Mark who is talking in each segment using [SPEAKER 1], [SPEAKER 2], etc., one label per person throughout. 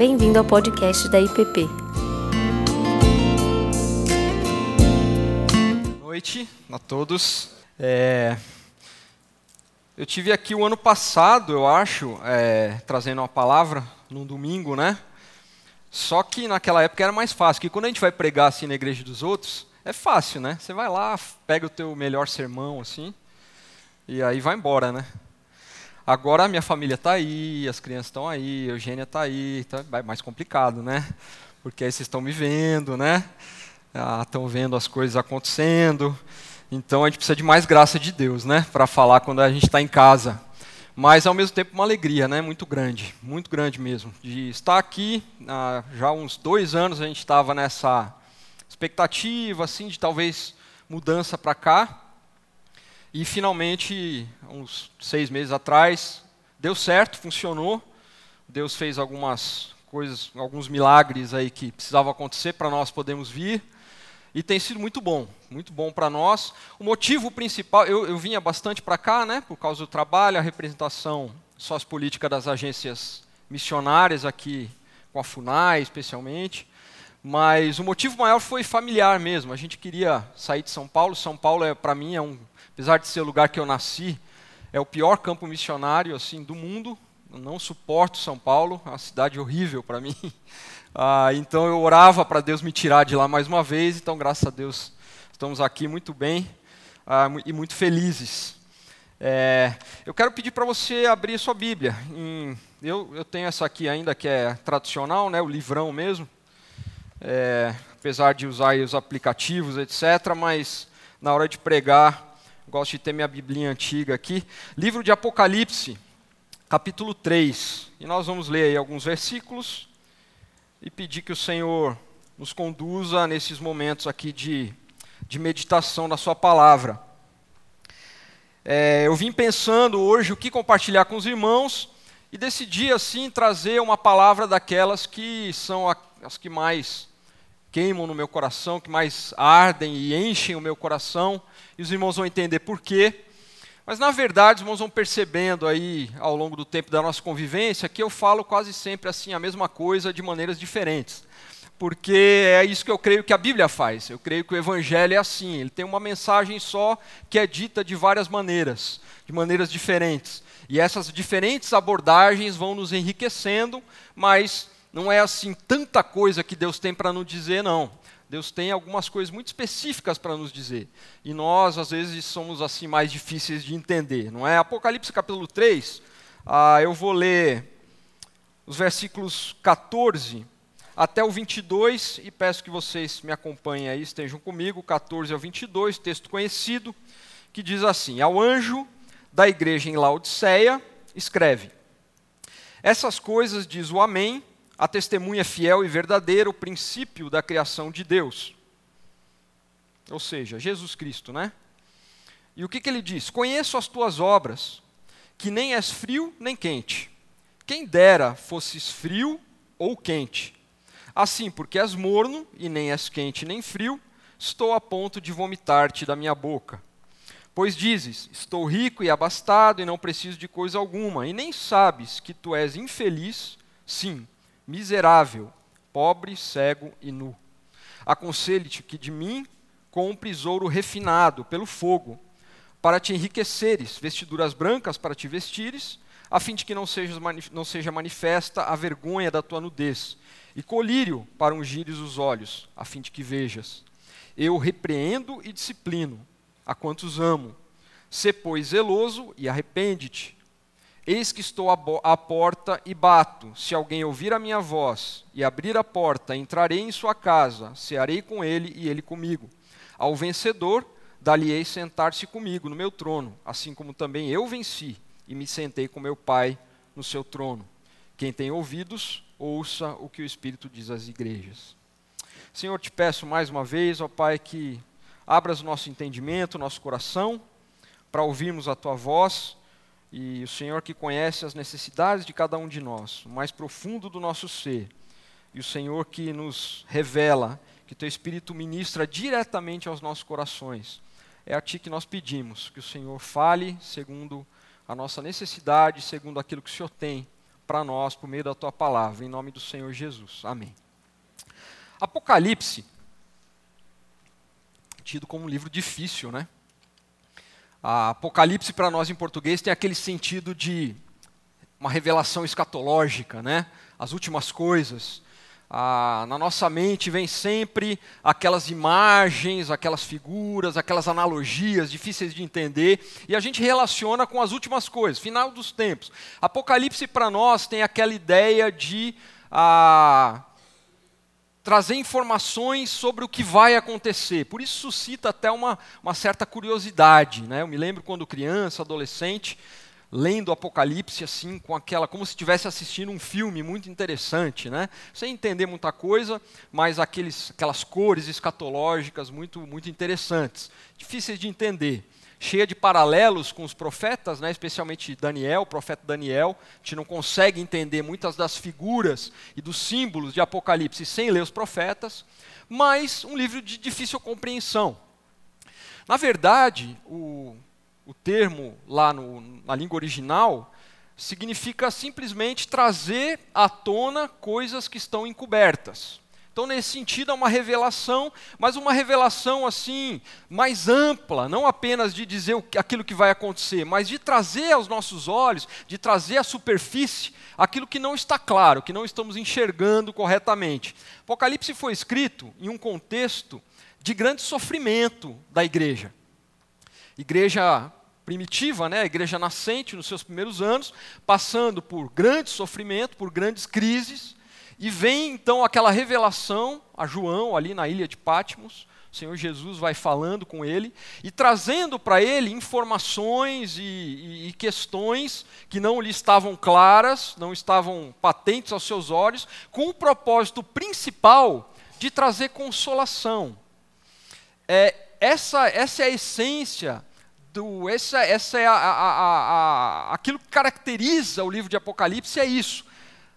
[SPEAKER 1] Bem-vindo ao podcast da IPP.
[SPEAKER 2] Boa noite a todos. É, Eu tive aqui o ano passado, eu acho, é, trazendo uma palavra num domingo, né? Só que naquela época era mais fácil, que quando a gente vai pregar assim na igreja dos outros, é fácil, né? Você vai lá, pega o teu melhor sermão assim, e aí vai embora, né? Agora a minha família está aí, as crianças estão aí, a Eugênia está aí, tá mais complicado, né? Porque aí vocês estão me vendo, né? Estão vendo as coisas acontecendo. Então a gente precisa de mais graça de Deus, né? Para falar quando a gente está em casa. Mas ao mesmo tempo uma alegria, né? Muito grande, muito grande mesmo. De estar aqui, ah, já há uns dois anos a gente estava nessa expectativa, assim, de talvez mudança para cá. E finalmente, uns seis meses atrás, deu certo, funcionou. Deus fez algumas coisas, alguns milagres aí que precisavam acontecer para nós podermos vir. E tem sido muito bom, muito bom para nós. O motivo principal, eu, eu vinha bastante para cá, né, por causa do trabalho, a representação sociopolítica das agências missionárias aqui, com a FUNAI especialmente. Mas o motivo maior foi familiar mesmo. A gente queria sair de São Paulo. São Paulo, é, para mim, é um, apesar de ser o lugar que eu nasci, é o pior campo missionário assim do mundo. Eu não suporto São Paulo, é uma cidade horrível para mim. Ah, então eu orava para Deus me tirar de lá mais uma vez. Então, graças a Deus, estamos aqui muito bem ah, e muito felizes. É, eu quero pedir para você abrir sua Bíblia. Em, eu, eu, tenho essa aqui ainda que é tradicional, né, o livrão mesmo. É, apesar de usar os aplicativos, etc. Mas na hora de pregar, gosto de ter minha Biblinha antiga aqui. Livro de Apocalipse, capítulo 3. E nós vamos ler aí alguns versículos e pedir que o Senhor nos conduza nesses momentos aqui de, de meditação da Sua palavra. É, eu vim pensando hoje o que compartilhar com os irmãos e decidi assim trazer uma palavra daquelas que são as que mais queimam no meu coração, que mais ardem e enchem o meu coração, e os irmãos vão entender por quê. Mas na verdade, os irmãos vão percebendo aí ao longo do tempo da nossa convivência que eu falo quase sempre assim a mesma coisa de maneiras diferentes. Porque é isso que eu creio que a Bíblia faz. Eu creio que o evangelho é assim, ele tem uma mensagem só que é dita de várias maneiras, de maneiras diferentes. E essas diferentes abordagens vão nos enriquecendo, mas não é assim tanta coisa que Deus tem para nos dizer, não. Deus tem algumas coisas muito específicas para nos dizer. E nós, às vezes, somos assim mais difíceis de entender. Não é? Apocalipse capítulo 3, ah, eu vou ler os versículos 14 até o 22 e peço que vocês me acompanhem aí, estejam comigo, 14 ao 22, texto conhecido, que diz assim: Ao anjo da igreja em Laodiceia, escreve: Essas coisas diz o Amém a testemunha fiel e verdadeira, o princípio da criação de Deus. Ou seja, Jesus Cristo, né? E o que, que ele diz? Conheço as tuas obras, que nem és frio nem quente. Quem dera fosses frio ou quente. Assim, porque és morno e nem és quente nem frio, estou a ponto de vomitar-te da minha boca. Pois dizes: Estou rico e abastado e não preciso de coisa alguma, e nem sabes que tu és infeliz, sim, miserável, pobre, cego e nu. Aconselho-te que de mim compres ouro refinado pelo fogo, para te enriqueceres, vestiduras brancas para te vestires, a fim de que não, não seja manifesta a vergonha da tua nudez, e colírio para ungires os olhos, a fim de que vejas. Eu repreendo e disciplino a quantos amo. Sê, pois, zeloso e arrepende-te. Eis que estou à porta e bato. Se alguém ouvir a minha voz e abrir a porta, entrarei em sua casa, cearei com ele e ele comigo. Ao vencedor, dali-ei sentar-se comigo no meu trono, assim como também eu venci e me sentei com meu Pai no seu trono. Quem tem ouvidos, ouça o que o Espírito diz às igrejas. Senhor, te peço mais uma vez, ó Pai, que abras nosso entendimento, nosso coração, para ouvirmos a tua voz e o Senhor que conhece as necessidades de cada um de nós, o mais profundo do nosso ser. E o Senhor que nos revela, que teu Espírito ministra diretamente aos nossos corações. É a ti que nós pedimos, que o Senhor fale segundo a nossa necessidade, segundo aquilo que o Senhor tem para nós por meio da tua palavra, em nome do Senhor Jesus. Amém. Apocalipse, tido como um livro difícil, né? A Apocalipse para nós em português tem aquele sentido de uma revelação escatológica, né? As últimas coisas. Ah, na nossa mente vem sempre aquelas imagens, aquelas figuras, aquelas analogias difíceis de entender, e a gente relaciona com as últimas coisas, final dos tempos. Apocalipse para nós tem aquela ideia de ah, trazer informações sobre o que vai acontecer. Por isso suscita até uma, uma certa curiosidade. Né? Eu me lembro quando criança, adolescente, lendo o Apocalipse assim, com aquela, como se estivesse assistindo um filme muito interessante, né? Sem entender muita coisa, mas aqueles, aquelas cores escatológicas muito, muito interessantes, difíceis de entender, cheia de paralelos com os profetas, né? Especialmente Daniel, o profeta Daniel. A gente não consegue entender muitas das figuras e dos símbolos de Apocalipse sem ler os profetas, mas um livro de difícil compreensão. Na verdade, o o termo lá no, na língua original significa simplesmente trazer à tona coisas que estão encobertas. Então, nesse sentido, é uma revelação, mas uma revelação assim, mais ampla, não apenas de dizer aquilo que vai acontecer, mas de trazer aos nossos olhos, de trazer à superfície aquilo que não está claro, que não estamos enxergando corretamente. Apocalipse foi escrito em um contexto de grande sofrimento da igreja. Igreja primitiva, né, a igreja nascente nos seus primeiros anos, passando por grande sofrimento, por grandes crises, e vem então aquela revelação a João ali na ilha de Patmos. O Senhor Jesus vai falando com ele e trazendo para ele informações e, e, e, questões que não lhe estavam claras, não estavam patentes aos seus olhos, com o propósito principal de trazer consolação. É, essa, essa é a essência do, essa, essa é a, a, a, aquilo que caracteriza o livro de Apocalipse é isso: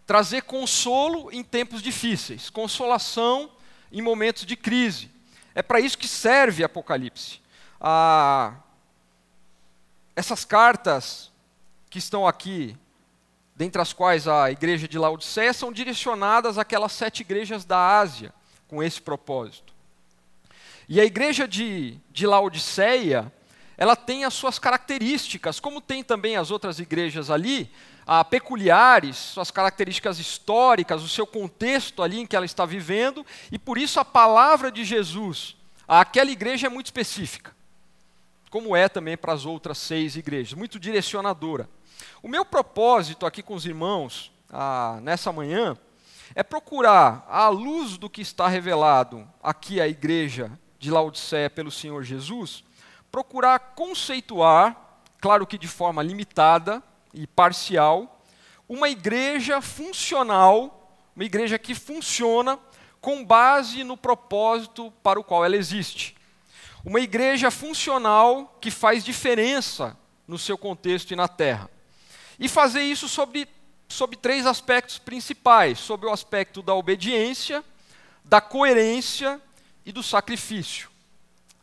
[SPEAKER 2] trazer consolo em tempos difíceis, consolação em momentos de crise. É para isso que serve Apocalipse. Ah, essas cartas que estão aqui, dentre as quais a igreja de Laodiceia, são direcionadas àquelas sete igrejas da Ásia, com esse propósito. E a igreja de, de Laodiceia ela tem as suas características, como tem também as outras igrejas ali, ah, peculiares, suas características históricas, o seu contexto ali em que ela está vivendo, e por isso a palavra de Jesus àquela igreja é muito específica, como é também para as outras seis igrejas, muito direcionadora. O meu propósito aqui com os irmãos, ah, nessa manhã, é procurar, à luz do que está revelado aqui à igreja de Laodiceia pelo Senhor Jesus, procurar conceituar, claro que de forma limitada e parcial, uma igreja funcional, uma igreja que funciona com base no propósito para o qual ela existe. Uma igreja funcional que faz diferença no seu contexto e na terra. E fazer isso sobre, sobre três aspectos principais: sobre o aspecto da obediência, da coerência e do sacrifício.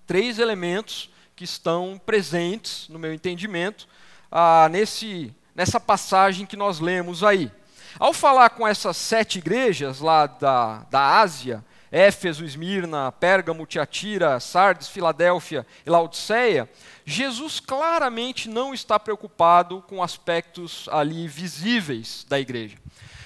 [SPEAKER 2] Três elementos que estão presentes, no meu entendimento, ah, nesse, nessa passagem que nós lemos aí. Ao falar com essas sete igrejas lá da, da Ásia, Éfeso, Esmirna, Pérgamo, Tiatira, Sardes, Filadélfia e Laodiceia, Jesus claramente não está preocupado com aspectos ali visíveis da igreja.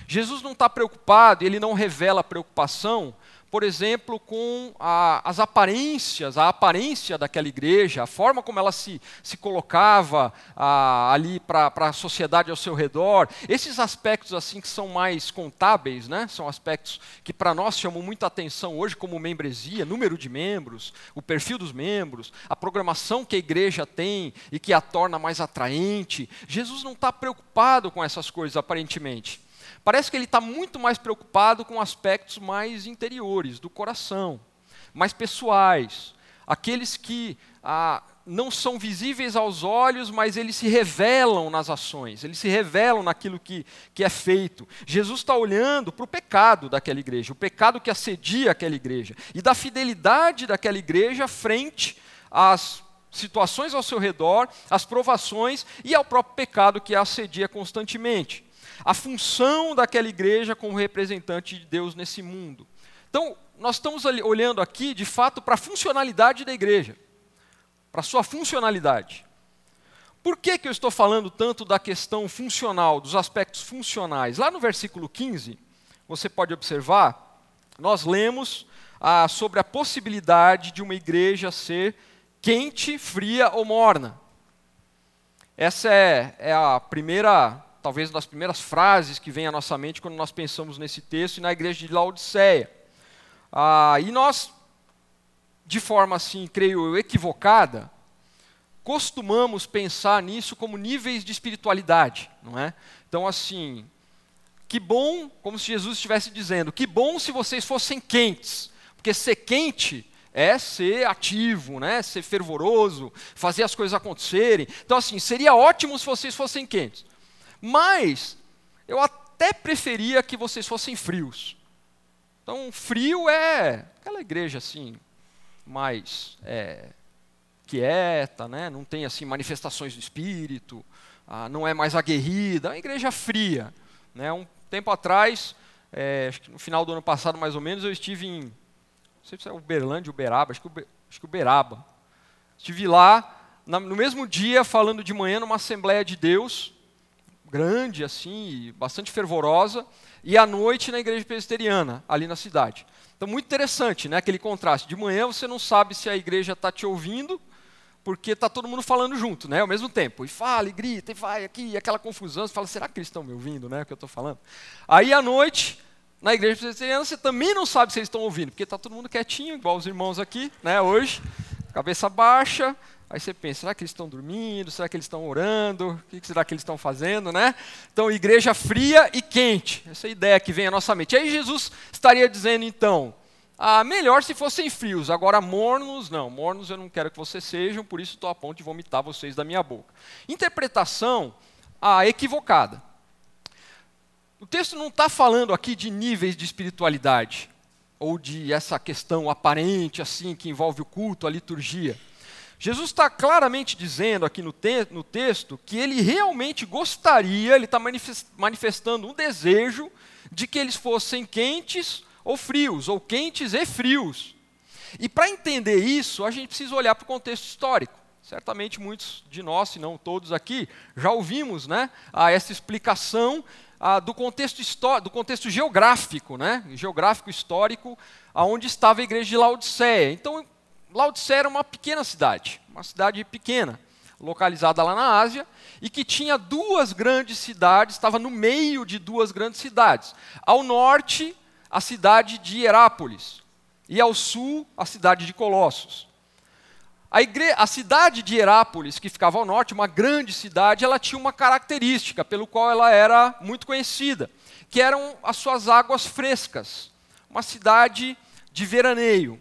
[SPEAKER 2] Jesus não está preocupado, ele não revela preocupação por exemplo, com a, as aparências, a aparência daquela igreja, a forma como ela se, se colocava a, ali para a sociedade ao seu redor. Esses aspectos assim que são mais contábeis, né? são aspectos que para nós chamam muita atenção hoje, como membresia, número de membros, o perfil dos membros, a programação que a igreja tem e que a torna mais atraente. Jesus não está preocupado com essas coisas, aparentemente. Parece que ele está muito mais preocupado com aspectos mais interiores, do coração, mais pessoais, aqueles que ah, não são visíveis aos olhos, mas eles se revelam nas ações, eles se revelam naquilo que, que é feito. Jesus está olhando para o pecado daquela igreja, o pecado que assedia aquela igreja, e da fidelidade daquela igreja frente às situações ao seu redor, às provações e ao próprio pecado que a assedia constantemente. A função daquela igreja como representante de Deus nesse mundo. Então, nós estamos olhando aqui, de fato, para a funcionalidade da igreja, para a sua funcionalidade. Por que, que eu estou falando tanto da questão funcional, dos aspectos funcionais? Lá no versículo 15, você pode observar, nós lemos ah, sobre a possibilidade de uma igreja ser quente, fria ou morna. Essa é, é a primeira, talvez das primeiras frases que vem à nossa mente quando nós pensamos nesse texto e na igreja de Laodiceia. Ah, e nós, de forma assim, creio eu, equivocada, costumamos pensar nisso como níveis de espiritualidade, não é? Então, assim, que bom, como se Jesus estivesse dizendo, que bom se vocês fossem quentes, porque ser quente é ser ativo, né? ser fervoroso, fazer as coisas acontecerem. Então, assim, seria ótimo se vocês fossem quentes. Mas eu até preferia que vocês fossem frios. Então, frio é aquela igreja assim, mais é, quieta, né? não tem assim manifestações do espírito, ah, não é mais aguerrida, é uma igreja fria. Né? Um tempo atrás, é, no final do ano passado mais ou menos, eu estive em não sei se é Uberlândia, Uberaba, acho que, Uber, acho que Uberaba. Estive lá na, no mesmo dia, falando de manhã numa Assembleia de Deus, grande assim, bastante fervorosa, e à noite na igreja presbiteriana, ali na cidade. Então, muito interessante, né, aquele contraste. De manhã você não sabe se a igreja está te ouvindo, porque está todo mundo falando junto, né, ao mesmo tempo. E fala, e grita, e vai aqui, e aquela confusão. Você fala, será que eles estão me ouvindo, né, o que eu estou falando? Aí, à noite, na igreja presbiteriana você também não sabe se eles estão ouvindo, porque está todo mundo quietinho, igual os irmãos aqui, né, hoje, cabeça baixa. Aí você pensa, será que eles estão dormindo? Será que eles estão orando? O que será que eles estão fazendo, né? Então, igreja fria e quente. Essa é ideia que vem à nossa mente. Aí Jesus estaria dizendo, então, ah, melhor se fossem frios, agora mornos, não. Mornos eu não quero que vocês sejam, por isso estou a ponto de vomitar vocês da minha boca. Interpretação ah, equivocada. O texto não está falando aqui de níveis de espiritualidade, ou de essa questão aparente, assim, que envolve o culto, a liturgia. Jesus está claramente dizendo aqui no, te no, texto que ele realmente gostaria, ele está manifestando um desejo de que eles fossem quentes ou frios, ou quentes e frios. E para entender isso, a gente precisa olhar para o contexto histórico. Certamente muitos de nós, se não todos aqui, já ouvimos né, a essa explicação do, contexto do contexto geográfico, né? geográfico histórico, aonde estava a igreja de Laodiceia. Então, Laodiceia era uma pequena cidade, uma cidade pequena, localizada lá na Ásia, e que tinha duas grandes cidades, estava no meio de duas grandes cidades. Ao norte, a cidade de Herápolis, e ao sul, a cidade de Colossos. A, igre... a, cidade de Herápolis, que ficava ao norte, uma grande cidade, ela tinha uma característica pelo qual ela era muito conhecida, que eram as suas águas frescas. Uma cidade de veraneio,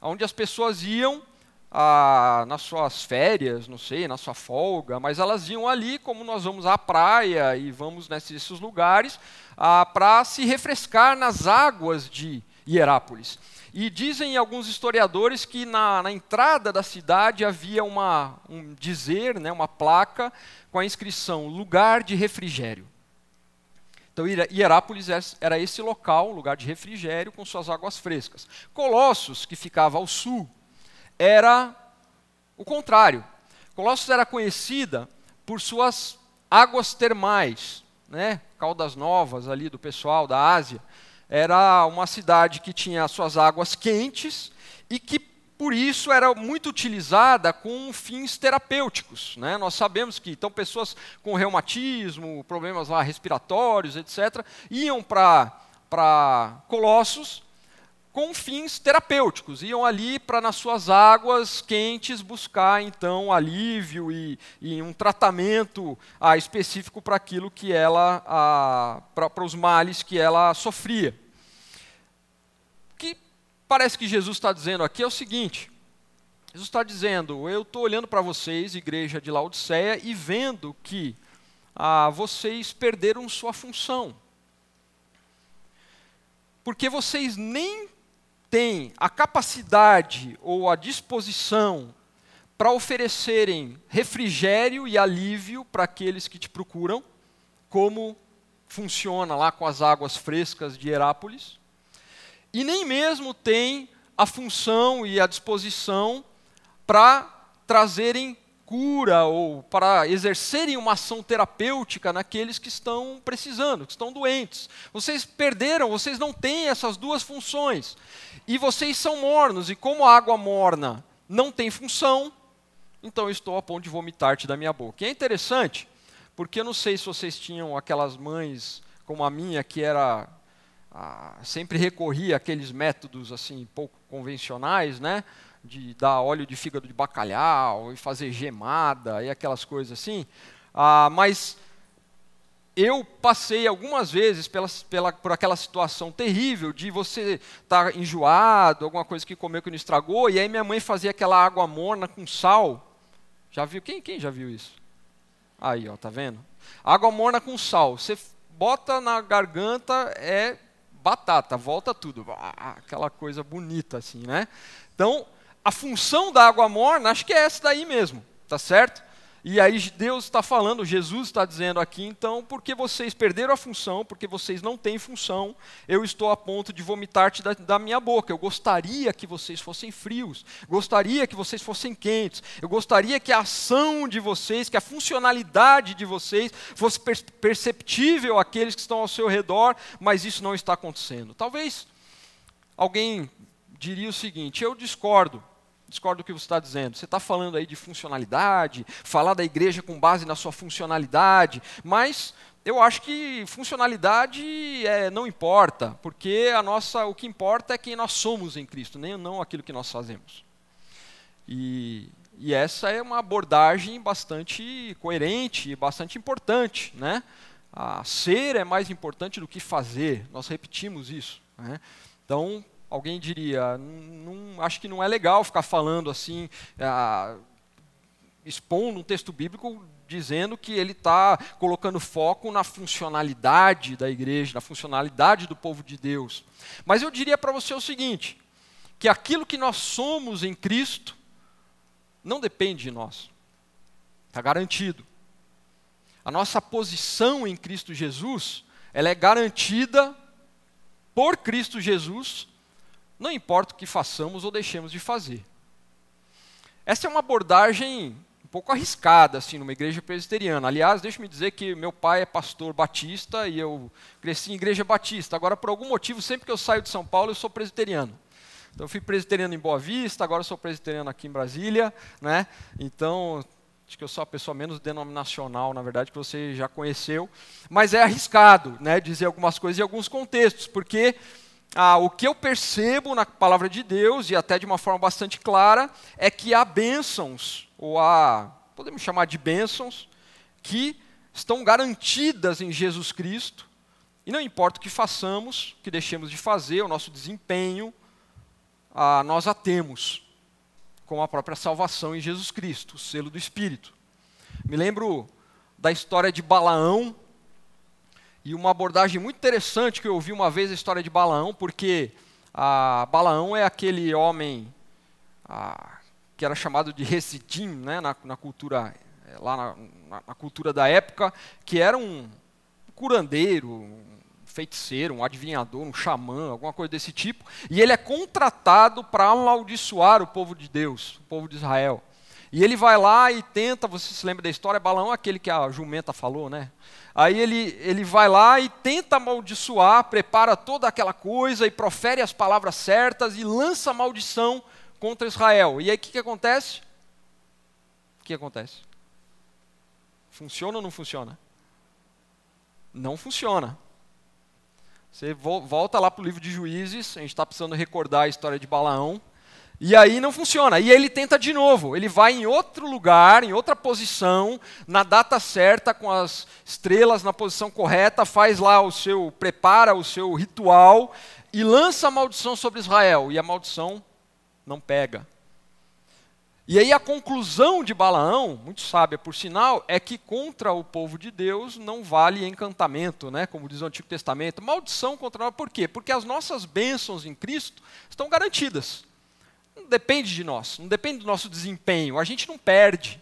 [SPEAKER 2] onde as pessoas iam ah, nas suas férias, não sei, na sua folga, mas elas iam ali, como nós vamos à praia e vamos nesses lugares, ah, para se refrescar nas águas de Hierápolis. E dizem alguns historiadores que na, na entrada da cidade havia uma, um dizer, né, uma placa com a inscrição lugar de refrigério. Então Hierápolis era esse local, lugar de refrigério com suas águas frescas. Colossos, que ficava ao sul, era o contrário. Colossos era conhecida por suas águas termais, né? Caldas Novas ali do pessoal da Ásia era uma cidade que tinha suas águas quentes e que por isso era muito utilizada com fins terapêuticos. Né? Nós sabemos que então pessoas com reumatismo, problemas lá respiratórios, etc., iam para Colossos com fins terapêuticos, iam ali para nas suas águas quentes buscar então alívio e, e um tratamento ah, específico para aquilo que ela, ah, para os males que ela sofria. Parece que Jesus está dizendo aqui é o seguinte: Jesus está dizendo, eu estou olhando para vocês, igreja de Laodiceia, e vendo que ah, vocês perderam sua função. Porque vocês nem têm a capacidade ou a disposição para oferecerem refrigério e alívio para aqueles que te procuram, como funciona lá com as águas frescas de Herápolis, e nem mesmo tem a função e a disposição para trazerem cura ou para exercerem uma ação terapêutica naqueles que estão precisando, que estão doentes. Vocês perderam, vocês não têm essas duas funções. E vocês são mornos, e como a água morna não tem função, então eu estou a ponto de vomitar-te da minha boca. E é interessante, porque eu não sei se vocês tinham aquelas mães como a minha, que era ah, sempre recorria àqueles métodos assim pouco convencionais, né? de dar óleo de fígado de bacalhau e fazer gemada e aquelas coisas assim. Ah, mas eu passei algumas vezes pela, pela, por aquela situação terrível de você estar tá enjoado, alguma coisa que comeu que não estragou, e aí minha mãe fazia aquela água morna com sal. Já viu? Quem, quem já viu isso? Aí, ó, tá vendo? Água morna com sal. Você bota na garganta, é batata, volta tudo. Ah, aquela coisa bonita assim, né? Então, a função da água morna, acho que é essa daí mesmo, tá certo? E aí Deus está falando, Jesus está dizendo aqui, então, porque vocês perderam a função, porque vocês não têm função, eu estou a ponto de vomitar-te da, da, minha boca. Eu gostaria que vocês fossem frios, gostaria que vocês fossem quentes, eu gostaria que a ação de vocês, que a funcionalidade de vocês fosse per perceptível àqueles que estão ao seu redor, mas isso não está acontecendo. Talvez alguém diria o seguinte: eu discordo discordo do que você está dizendo. Você está falando aí de funcionalidade, falar da igreja com base na sua funcionalidade, mas eu acho que funcionalidade é, não importa, porque a nossa, o que importa é quem nós somos em Cristo, nem não aquilo que nós fazemos. E, e essa é uma abordagem bastante coerente bastante importante, né? A ser é mais importante do que fazer. Nós repetimos isso. Né? Então, alguém diria, não, acho que não é legal ficar falando assim, ah, expondo um texto bíblico dizendo que ele está colocando foco na funcionalidade da igreja, na funcionalidade do povo de Deus. Mas eu diria para você o seguinte: que aquilo que nós somos em Cristo não depende de nós, está garantido. A nossa posição em Cristo Jesus, ela é garantida por Cristo Jesus não importa o que façamos ou deixemos de fazer. Essa é uma abordagem um pouco arriscada assim numa igreja presbiteriana. Aliás, deixe-me dizer que meu pai é pastor batista e eu cresci em igreja batista. Agora, por algum motivo, sempre que eu saio de São Paulo, eu sou presbiteriano. Então, eu fui presbiteriano em Boa Vista, agora sou presbiteriano aqui em Brasília, né? Então, acho que eu sou a pessoa menos denominacional, na verdade, que você já conheceu. Mas é arriscado, né, dizer algumas coisas em alguns contextos, porque ah, o que eu percebo na palavra de Deus, e até de uma forma bastante clara, é que há bênçãos, ou há, podemos chamar de bênçãos, que estão garantidas em Jesus Cristo, e não importa o que façamos, o que deixemos de fazer, o nosso desempenho, ah, nós a temos, com a própria salvação em Jesus Cristo, o selo do Espírito. Me lembro da história de Balaão, e uma abordagem muito interessante que eu ouvi uma vez a história de Balaão, porque a Balaão é aquele homem que era chamado de Residim, né, na, na cultura é, lá na, na, na, cultura da época, que era um curandeiro, um feiticeiro, um adivinhador, um xamã, alguma coisa desse tipo, e ele é contratado para amaldiçoar o povo de Deus, o povo de Israel. E ele vai lá e tenta, você se lembra da história, Balaão é aquele que a jumenta falou, né? Aí ele, ele vai lá e tenta amaldiçoar, prepara toda aquela coisa e profere as palavras certas e lança maldição contra Israel. E aí o que, que acontece? O que acontece? Funciona ou não funciona? Não funciona. Você volta lá para o livro de Juízes, a gente está precisando recordar a história de Balaão. E aí não funciona. E ele tenta de novo. Ele vai em outro lugar, em outra posição, na data certa, com as estrelas na posição correta, faz lá o seu, prepara o seu ritual e lança a maldição sobre Israel. E a maldição não pega. E aí a conclusão de Balaão, muito sábia por sinal, é que contra o povo de Deus não vale encantamento, né? como diz o Antigo Testamento. Maldição contra nós, por quê? Porque as nossas bênçãos em Cristo estão garantidas não depende de nós, não depende do nosso desempenho, a gente não perde.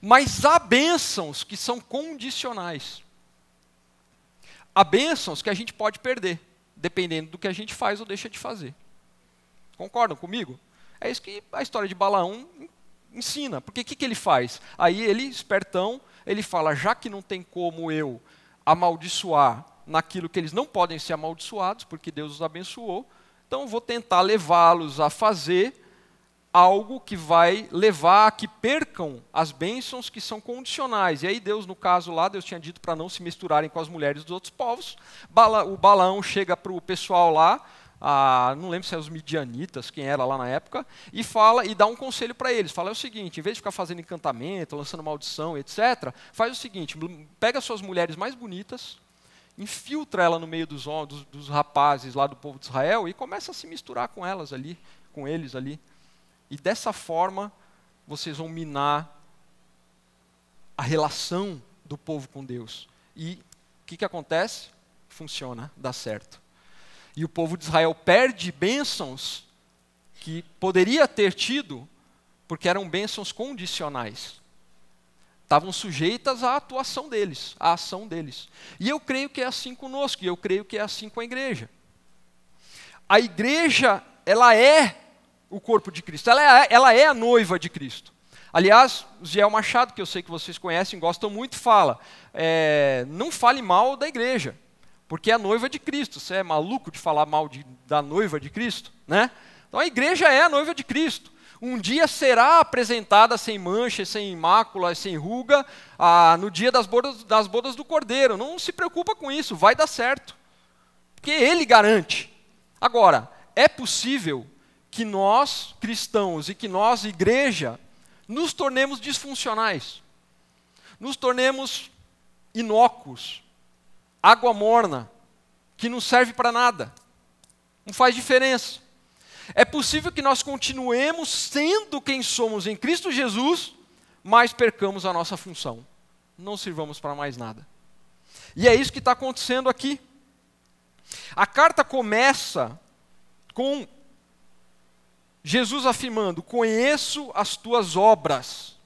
[SPEAKER 2] Mas há bênçãos que são condicionais. há bênçãos que a gente pode perder, dependendo do que a gente faz ou deixa de fazer. Concordam comigo? É isso que a história de Balaão ensina. Porque o que, que ele faz? Aí ele, espertão, ele fala: já que não tem como eu amaldiçoar naquilo que eles não podem ser amaldiçoados, porque Deus os abençoou, então vou tentar levá-los a fazer algo que vai levar a que percam as bênçãos que são condicionais. E aí Deus, no caso lá, Deus tinha dito para não se misturarem com as mulheres dos outros povos. o Balaão chega para o pessoal lá, a, não lembro se é os midianitas, quem era lá na época, e fala e dá um conselho para eles. Fala é o seguinte, em vez de ficar fazendo encantamento, lançando maldição, etc., faz o seguinte, pega suas mulheres mais bonitas, infiltra ela no meio dos, dos, dos rapazes lá do povo de Israel e começa a se misturar com elas ali, com eles ali. E dessa forma, vocês vão minar a relação do povo com Deus. E o que, que acontece? Funciona, dá certo. E o povo de Israel perde bênçãos que poderia ter tido, porque eram bênçãos condicionais. Estavam sujeitas à atuação deles, à ação deles. E eu creio que é assim conosco, e eu creio que é assim com a igreja. A igreja, ela é o corpo de Cristo, ela é, ela é a noiva de Cristo. Aliás, Ziel Machado, que eu sei que vocês conhecem, gostam muito, fala: é, não fale mal da igreja, porque é a noiva de Cristo. Você é maluco de falar mal de, da noiva de Cristo? Né? Então a igreja é a noiva de Cristo. Um dia será apresentada sem mancha, sem mácula, sem ruga, ah, no dia das bodas, das bodas do Cordeiro. Não se preocupa com isso, vai dar certo. Porque Ele garante. Agora, é possível que nós, cristãos, e que nós, igreja, nos tornemos disfuncionais, nos tornemos inócuos, água morna, que não serve para nada, não faz diferença. É possível que nós continuemos sendo quem somos em Cristo Jesus, mas percamos a nossa função. Não sirvamos para mais nada. E é isso que está acontecendo aqui. A carta começa com Jesus afirmando: Conheço as tuas obras.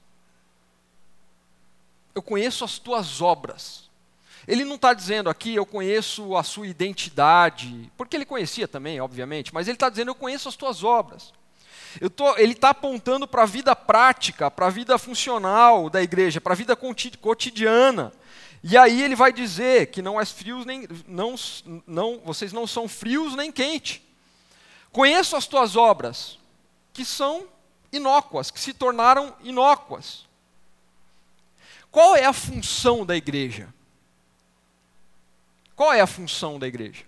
[SPEAKER 2] Eu conheço as tuas obras. Ele não está dizendo aqui, eu conheço a sua identidade, porque ele conhecia também, obviamente, mas ele está dizendo, eu conheço as tuas obras. Tô, ele está apontando para a vida prática, para a vida funcional da igreja, para a vida cotidiana. E aí ele vai dizer que não és frios nem não, não, vocês não são frios nem quente. Conheço as tuas obras que são inócuas, que se tornaram inócuas. Qual é a função da igreja? Qual é a função da igreja?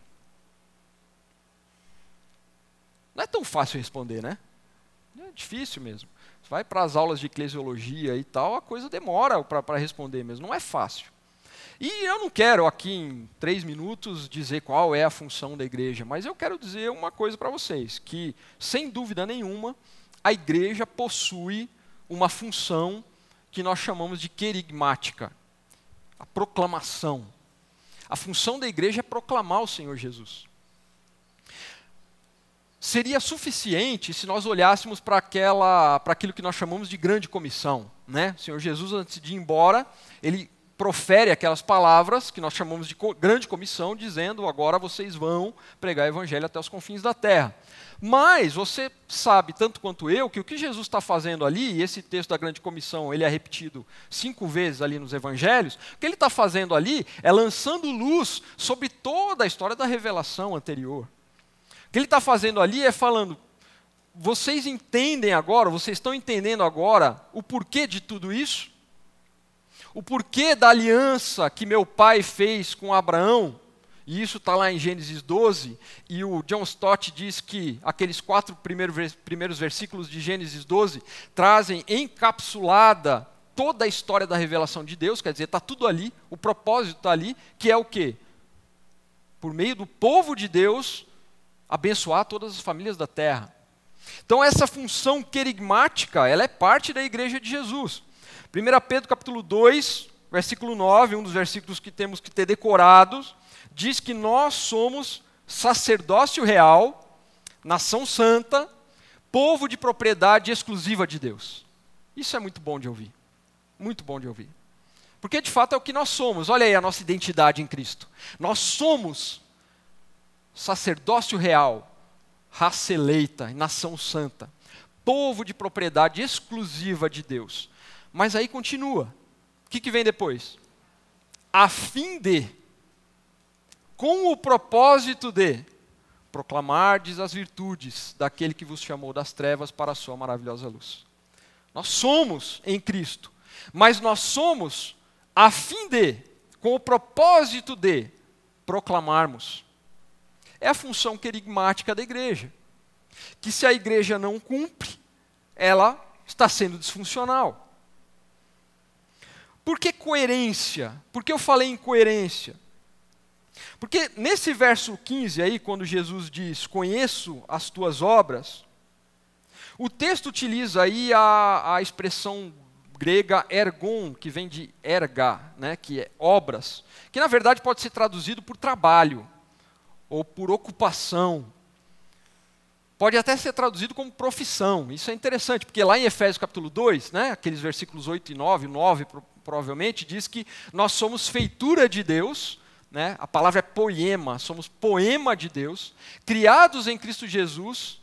[SPEAKER 2] Não é tão fácil responder, né? É difícil mesmo. Você vai para as aulas de eclesiologia e tal, a coisa demora para responder mesmo, não é fácil. E eu não quero aqui em três minutos dizer qual é a função da igreja, mas eu quero dizer uma coisa para vocês: que, sem dúvida nenhuma, a igreja possui uma função que nós chamamos de querigmática a proclamação. A função da igreja é proclamar o Senhor Jesus. Seria suficiente se nós olhássemos para aquela, para aquilo que nós chamamos de grande comissão, né? O Senhor Jesus antes de ir embora, ele profere aquelas palavras que nós chamamos de grande comissão, dizendo: agora vocês vão pregar o evangelho até os confins da terra. Mas você sabe, tanto quanto eu, que o que Jesus está fazendo ali, e esse texto da grande comissão ele é repetido cinco vezes ali nos evangelhos, o que ele está fazendo ali é lançando luz sobre toda a história da revelação anterior. O que ele está fazendo ali é falando: vocês entendem agora, vocês estão entendendo agora o porquê de tudo isso? O porquê da aliança que meu pai fez com Abraão, e isso está lá em Gênesis 12, e o John Stott diz que aqueles quatro primeiros versículos de Gênesis 12 trazem encapsulada toda a história da revelação de Deus, quer dizer, está tudo ali, o propósito está ali, que é o quê? Por meio do povo de Deus, abençoar todas as famílias da terra. Então essa função querigmática, ela é parte da igreja de Jesus. 1 Pedro capítulo 2, versículo 9, um dos versículos que temos que ter decorados, diz que nós somos sacerdócio real, nação santa, povo de propriedade exclusiva de Deus. Isso é muito bom de ouvir. Muito bom de ouvir. Porque de fato é o que nós somos. Olha aí a nossa identidade em Cristo. Nós somos sacerdócio real, raça eleita, nação santa, povo de propriedade exclusiva de Deus. Mas aí continua. O que, que vem depois? A fim de, com o propósito de, proclamardes as virtudes daquele que vos chamou das trevas para a sua maravilhosa luz. Nós somos em Cristo, mas nós somos a fim de, com o propósito de, proclamarmos. É a função querigmática da igreja. Que se a igreja não cumpre, ela está sendo disfuncional. Por que coerência? Por que eu falei em coerência? Porque nesse verso 15 aí, quando Jesus diz: Conheço as tuas obras, o texto utiliza aí a, a expressão grega ergon, que vem de erga, né, que é obras, que na verdade pode ser traduzido por trabalho ou por ocupação. Pode até ser traduzido como profissão. Isso é interessante, porque lá em Efésios capítulo 2, né, aqueles versículos 8 e 9, 9 provavelmente, diz que nós somos feitura de Deus, né, a palavra é poema, somos poema de Deus, criados em Cristo Jesus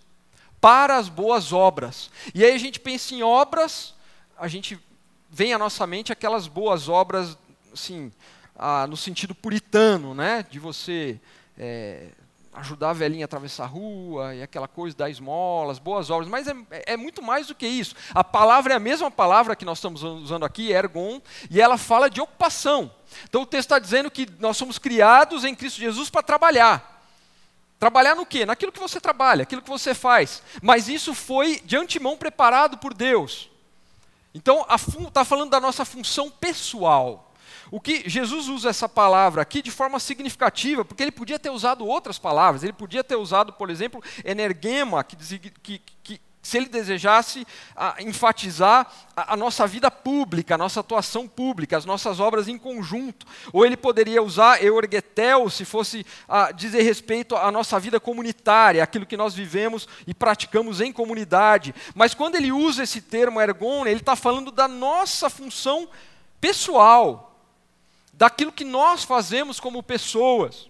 [SPEAKER 2] para as boas obras. E aí a gente pensa em obras, a gente vem à nossa mente aquelas boas obras, assim, ah, no sentido puritano, né, de você é, ajudar a velhinha a atravessar a rua, e aquela coisa da esmolas, boas obras, mas é, é, muito mais do que isso. A palavra é a mesma palavra que nós estamos usando aqui, ergon, e ela fala de ocupação. Então o texto está dizendo que nós somos criados em Cristo Jesus para trabalhar. Trabalhar no quê? Naquilo que você trabalha, aquilo que você faz. Mas isso foi de antemão preparado por Deus. Então está falando da nossa função pessoal. O que Jesus usa essa palavra aqui de forma significativa, porque ele podia ter usado outras palavras, ele podia ter usado, por exemplo, energema, que, que, que se ele desejasse a, enfatizar a, a, nossa vida pública, a nossa atuação pública, as nossas obras em conjunto. Ou ele poderia usar euergetel, se fosse a, dizer respeito à nossa vida comunitária, aquilo que nós vivemos e praticamos em comunidade. Mas quando ele usa esse termo ergon, ele está falando da nossa função pessoal daquilo que nós fazemos como pessoas,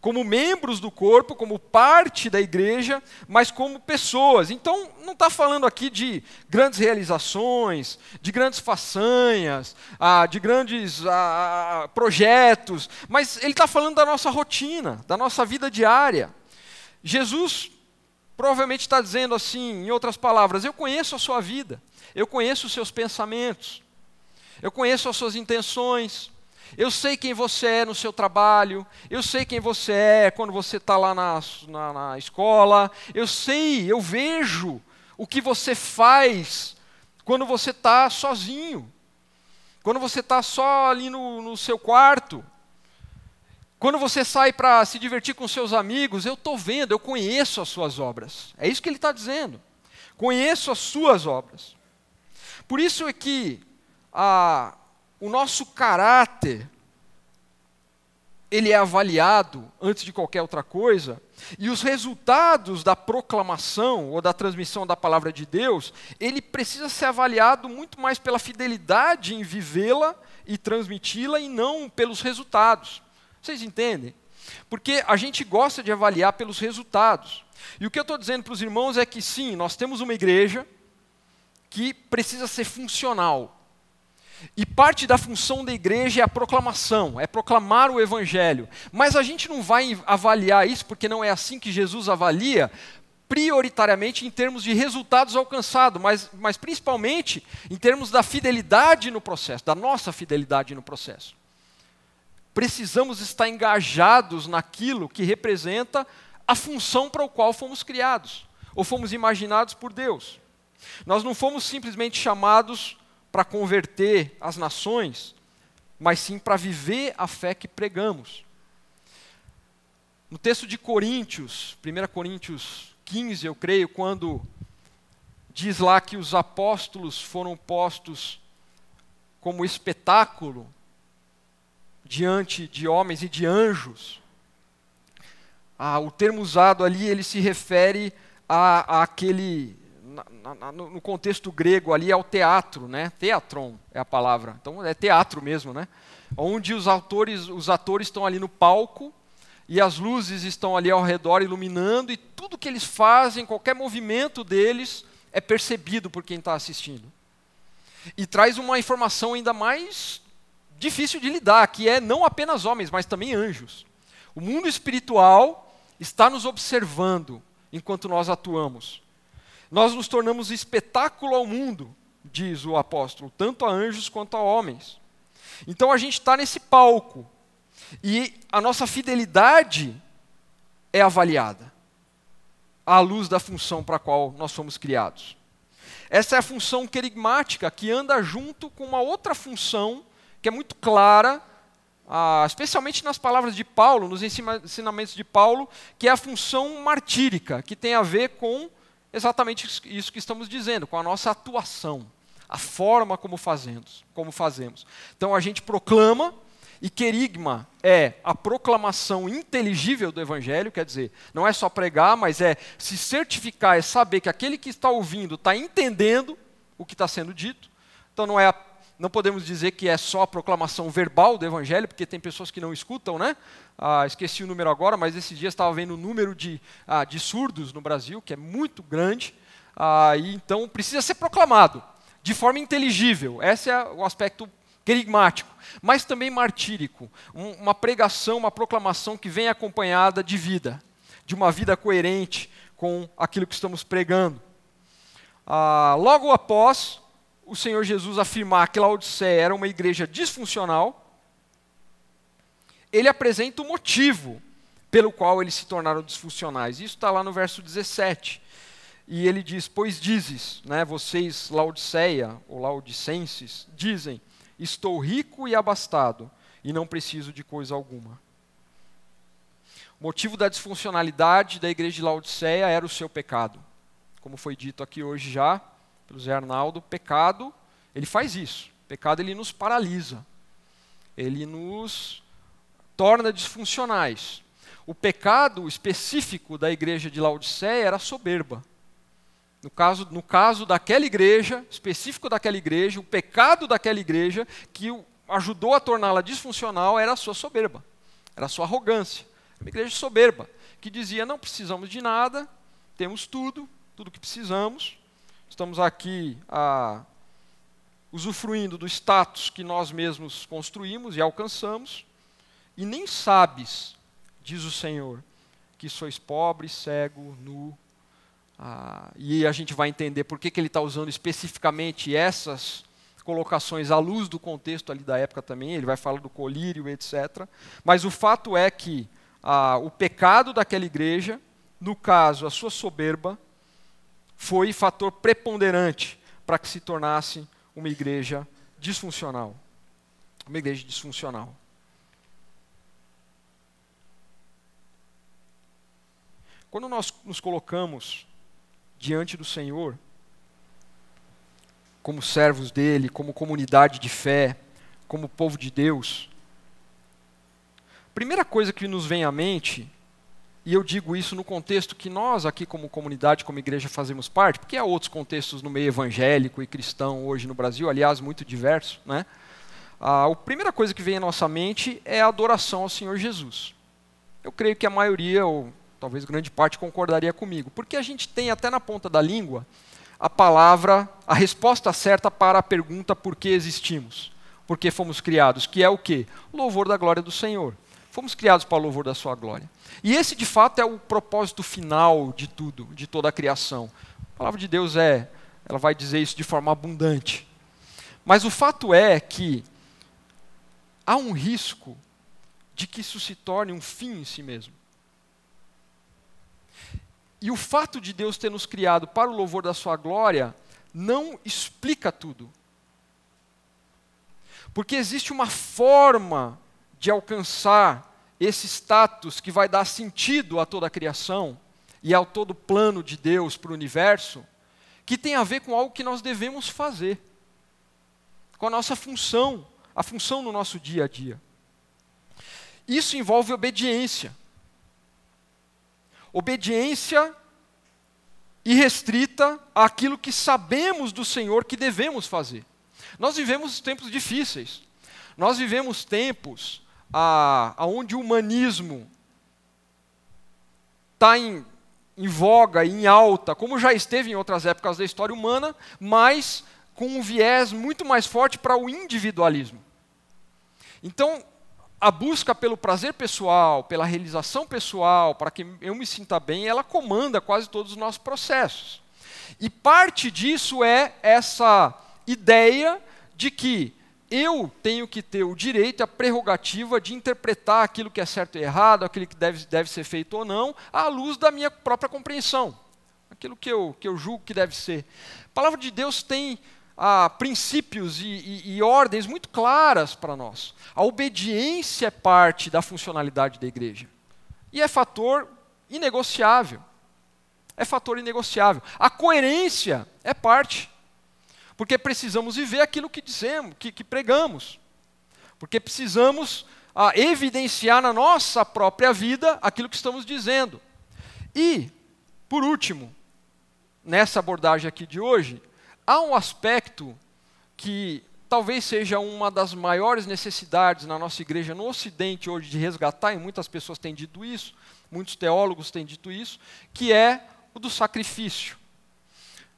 [SPEAKER 2] como membros do corpo, como parte da igreja, mas como pessoas. Então, não está falando aqui de grandes realizações, de grandes façanhas, ah, de grandes ah, projetos, mas ele está falando da nossa rotina, da nossa vida diária. Jesus provavelmente está dizendo assim, em outras palavras: Eu conheço a sua vida, eu conheço os seus pensamentos, eu conheço as suas intenções, eu sei quem você é no seu trabalho, eu sei quem você é quando você está lá na, na, na, escola, eu sei, eu vejo o que você faz quando você está sozinho, quando você está só ali no, no seu quarto, quando você sai para se divertir com seus amigos, eu estou vendo, eu conheço as suas obras. É isso que ele está dizendo. Conheço as suas obras. Por isso é que a o nosso caráter ele é avaliado antes de qualquer outra coisa, e os resultados da proclamação ou da transmissão da palavra de Deus, ele precisa ser avaliado muito mais pela fidelidade em vivê-la e transmiti-la e não pelos resultados. Vocês entendem? Porque a gente gosta de avaliar pelos resultados. E o que eu estou dizendo para os irmãos é que sim, nós temos uma igreja que precisa ser funcional. E parte da função da igreja é a proclamação, é proclamar o evangelho. Mas a gente não vai avaliar isso, porque não é assim que Jesus avalia, prioritariamente em termos de resultados alcançados, mas, mas principalmente em termos da fidelidade no processo, da nossa fidelidade no processo. Precisamos estar engajados naquilo que representa a função para o qual fomos criados, ou fomos imaginados por Deus. Nós não fomos simplesmente chamados para converter as nações, mas sim para viver a fé que pregamos. No texto de Coríntios, 1 Coríntios 15, eu creio, quando diz lá que os apóstolos foram postos como espetáculo diante de homens e de anjos. Ah, o termo usado ali ele se refere a, a aquele na, na, no contexto grego ali é o teatro, né? Teatron é a palavra. Então é teatro mesmo, né? Onde os atores, os atores estão ali no palco e as luzes estão ali ao redor iluminando e tudo que eles fazem, qualquer movimento deles é percebido por quem está assistindo. E traz uma informação ainda mais difícil de lidar, que é não apenas homens, mas também anjos. O mundo espiritual está nos observando enquanto nós atuamos. Nós nos tornamos espetáculo ao mundo, diz o apóstolo, tanto a anjos quanto a homens. Então a gente está nesse palco e a nossa fidelidade é avaliada à luz da função para a qual nós fomos criados. Essa é a função querigmática que anda junto com uma outra função que é muito clara, ah, especialmente nas palavras de Paulo, nos ensinamentos de Paulo, que é a função martírica, que tem a ver com exatamente isso que estamos dizendo, com a nossa atuação, a forma como fazemos, como fazemos. Então a gente proclama e querigma é a proclamação inteligível do evangelho, quer dizer, não é só pregar, mas é se certificar, é saber que aquele que está ouvindo está entendendo o que está sendo dito. Então não é não podemos dizer que é só a proclamação verbal do evangelho, porque tem pessoas que não escutam, né? Ah, esqueci o número agora, mas esses dias estava vendo o número de, ah, de surdos no Brasil, que é muito grande, ah, e então precisa ser proclamado de forma inteligível. Esse é o aspecto querigmático, mas também martírico, um, uma pregação, uma proclamação que vem acompanhada de vida, de uma vida coerente com aquilo que estamos pregando. Ah, logo após o Senhor Jesus afirmar que Laodiceia era uma igreja disfuncional, ele apresenta o motivo pelo qual eles se tornaram disfuncionais. Isso está lá no verso 17. E ele diz: Pois dizes, né, vocês, Laodiceia ou Laodicenses, dizem: Estou rico e abastado, e não preciso de coisa alguma. O motivo da disfuncionalidade da igreja de Laodiceia era o seu pecado. Como foi dito aqui hoje já, pelo Zé Arnaldo, pecado, ele faz isso. Pecado ele nos paralisa. Ele nos torna disfuncionais. O pecado específico da igreja de Laodiceia era a soberba. No caso, no caso daquela igreja, específico daquela igreja, o pecado daquela igreja que ajudou a torná-la disfuncional era a sua soberba, era a sua arrogância. Uma igreja soberba, que dizia: não precisamos de nada, temos tudo, tudo que precisamos, estamos aqui a, usufruindo do status que nós mesmos construímos e alcançamos, e nem sabes, diz o Senhor, que sois pobre, cego, nu. Ah, e a gente vai entender por que, que ele está usando especificamente essas colocações à luz do contexto ali da época também, ele vai falar do colírio, etc. Mas o fato é que ah, o pecado daquela igreja, no caso, a sua soberba, foi fator preponderante para que se tornasse uma igreja disfuncional. Uma igreja disfuncional. Quando nós nos colocamos diante do Senhor, como servos dele, como comunidade de fé, como povo de Deus, a primeira coisa que nos vem à mente e eu digo isso no contexto que nós, aqui como comunidade, como igreja, fazemos parte, porque há outros contextos no meio evangélico e cristão hoje no Brasil, aliás, muito diversos. Né? Ah, a primeira coisa que vem à nossa mente é a adoração ao Senhor Jesus. Eu creio que a maioria, ou talvez grande parte, concordaria comigo, porque a gente tem até na ponta da língua a palavra, a resposta certa para a pergunta por que existimos, por que fomos criados, que é o quê? Louvor da glória do Senhor. Fomos criados para o louvor da sua glória. E esse, de fato, é o propósito final de tudo, de toda a criação. A palavra de Deus é, ela vai dizer isso de forma abundante. Mas o fato é que há um risco de que isso se torne um fim em si mesmo. E o fato de Deus ter nos criado para o louvor da sua glória não explica tudo. Porque existe uma forma de alcançar esse status que vai dar sentido a toda a criação e ao todo plano de Deus para o universo, que tem a ver com algo que nós devemos fazer, com a nossa função, a função no nosso dia a dia. Isso envolve obediência. Obediência e restrita àquilo que sabemos do Senhor que devemos fazer. Nós vivemos tempos difíceis. Nós vivemos tempos ah, onde o humanismo está em, em voga, em alta, como já esteve em outras épocas da história humana, mas com um viés muito mais forte para o individualismo. Então, a busca pelo prazer pessoal, pela realização pessoal, para que eu me sinta bem, ela comanda quase todos os nossos processos. E parte disso é essa ideia de que eu tenho que ter o direito, a prerrogativa de interpretar aquilo que é certo e errado, aquilo que deve, deve ser feito ou não, à luz da minha própria compreensão. Aquilo que eu, que eu julgo que deve ser. A palavra de Deus tem ah, princípios e, e, e ordens muito claras para nós. A obediência é parte da funcionalidade da igreja. E é fator inegociável. É fator inegociável. A coerência é parte. Porque precisamos viver aquilo que dizemos, que, que pregamos. Porque precisamos ah, evidenciar na nossa própria vida aquilo que estamos dizendo. E, por último, nessa abordagem aqui de hoje, há um aspecto que talvez seja uma das maiores necessidades na nossa igreja no Ocidente hoje de resgatar, e muitas pessoas têm dito isso, muitos teólogos têm dito isso, que é o do sacrifício.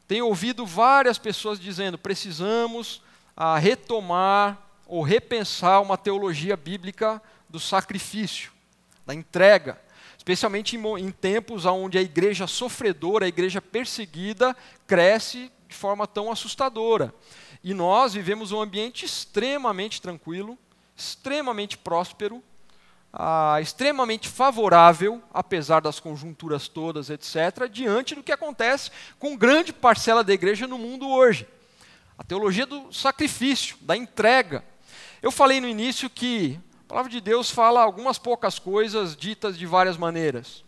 [SPEAKER 2] Tenho ouvido várias pessoas dizendo: precisamos ah, retomar ou repensar uma teologia bíblica do sacrifício, da entrega, especialmente em, em tempos onde a igreja sofredora, a igreja perseguida, cresce de forma tão assustadora. E nós vivemos um ambiente extremamente tranquilo, extremamente próspero, ah, extremamente favorável, apesar das conjunturas todas, etc., diante do que acontece com grande parcela da igreja no mundo hoje. A teologia do sacrifício, da entrega. Eu falei no início que a palavra de Deus fala algumas poucas coisas ditas de várias maneiras.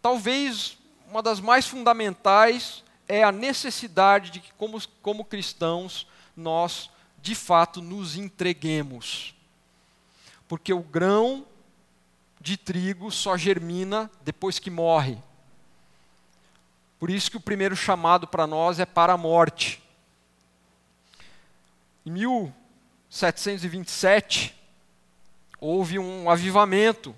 [SPEAKER 2] Talvez uma das mais fundamentais é a necessidade de que, como, como cristãos, nós de fato nos entreguemos. Porque o grão de trigo só germina depois que morre. Por isso que o primeiro chamado para nós é para a morte. Em 1727, houve um avivamento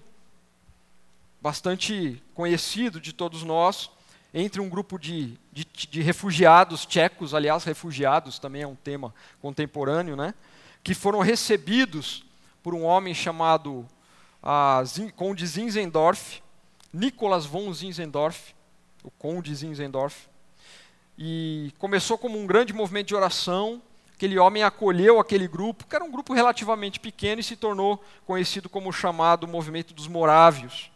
[SPEAKER 2] bastante conhecido de todos nós, entre um grupo de, de, de, refugiados tchecos, aliás, refugiados também é um tema contemporâneo, né, que foram recebidos por um homem chamado Conde Zinzendorf, Nicolas von Zinzendorf, o Conde Zinzendorf, e começou como um grande movimento de oração. Aquele homem acolheu aquele grupo, que era um grupo relativamente pequeno, e se tornou conhecido como o chamado movimento dos Morávios.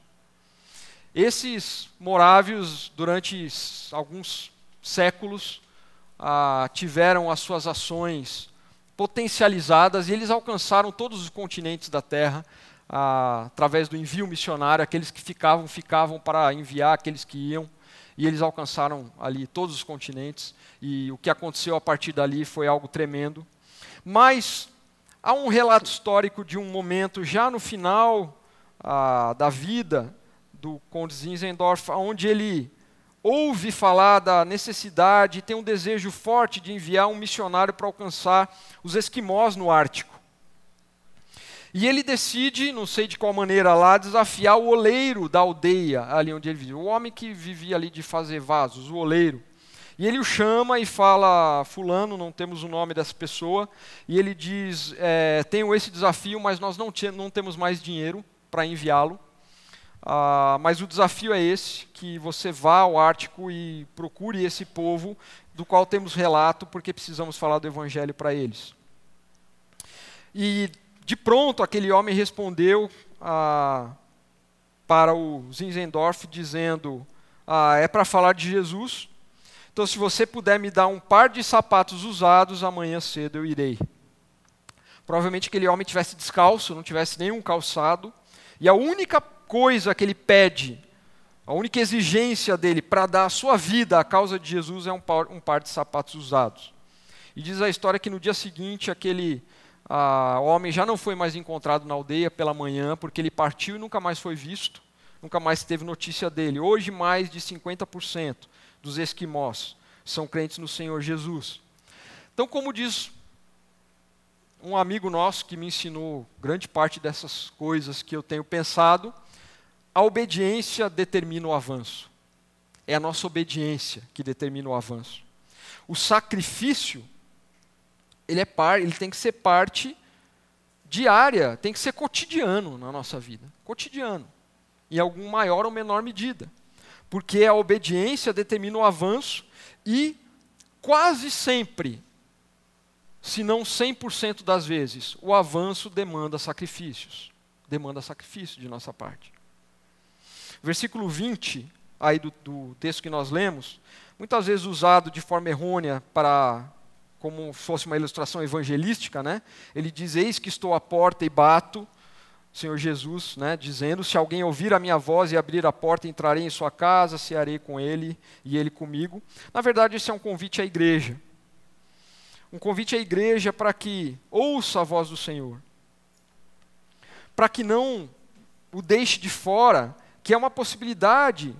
[SPEAKER 2] Esses morávios, durante alguns séculos, ah, tiveram as suas ações potencializadas e eles alcançaram todos os continentes da Terra ah, através do envio missionário. Aqueles que ficavam, ficavam para enviar aqueles que iam. E eles alcançaram ali todos os continentes. E o que aconteceu a partir dali foi algo tremendo. Mas há um relato histórico de um momento já no final ah, da vida do Conde Zinzendorf, onde ele ouve falar da necessidade tem um desejo forte de enviar um missionário para alcançar os esquimós no Ártico. E ele decide, não sei de qual maneira lá, desafiar o oleiro da aldeia, ali onde ele vivia. O homem que vivia ali de fazer vasos, o oleiro. E ele o chama e fala: Fulano, não temos o nome dessa pessoa. E ele diz: é, Tenho esse desafio, mas nós não, não temos mais dinheiro para enviá-lo. Ah, mas o desafio é esse: que você vá ao Ártico e procure esse povo do qual temos relato, porque precisamos falar do Evangelho para eles. E de pronto aquele homem respondeu ah, para o Zinzendorf, dizendo: ah, É para falar de Jesus. Então, se você puder me dar um par de sapatos usados, amanhã cedo eu irei. Provavelmente aquele homem tivesse descalço, não tivesse nenhum calçado, e a única coisa que ele pede, a única exigência dele para dar a sua vida à causa de Jesus é um par, um par de sapatos usados. E diz a história que no dia seguinte aquele ah, homem já não foi mais encontrado na aldeia pela manhã, porque ele partiu e nunca mais foi visto. nunca mais teve notícia dele. Hoje, mais de 50% dos esquimós são crentes no Senhor Jesus. Então, como diz um amigo nosso que me ensinou grande parte dessas coisas que eu tenho pensado, a obediência determina o avanço. É a nossa obediência que determina o avanço. O sacrifício, ele é par, ele tem que ser parte diária, tem que ser cotidiano na nossa vida, cotidiano, em algum maior ou menor medida. Porque a obediência determina o avanço e quase sempre, se não 100% das vezes, o avanço demanda sacrifícios. Demanda sacrifício de nossa parte. Versículo 20, aí do, do texto que nós lemos, muitas vezes usado de forma errônea para como fosse uma ilustração evangelística, né? Ele diz: Eis que estou à porta e bato. Senhor Jesus, né, dizendo: Se alguém ouvir a minha voz e abrir a porta, entrarei em sua casa, cearei com ele e ele comigo. Na verdade, esse é um convite à igreja. Um convite à igreja para que ouça a voz do Senhor. Para que não o deixe de fora, que é uma possibilidade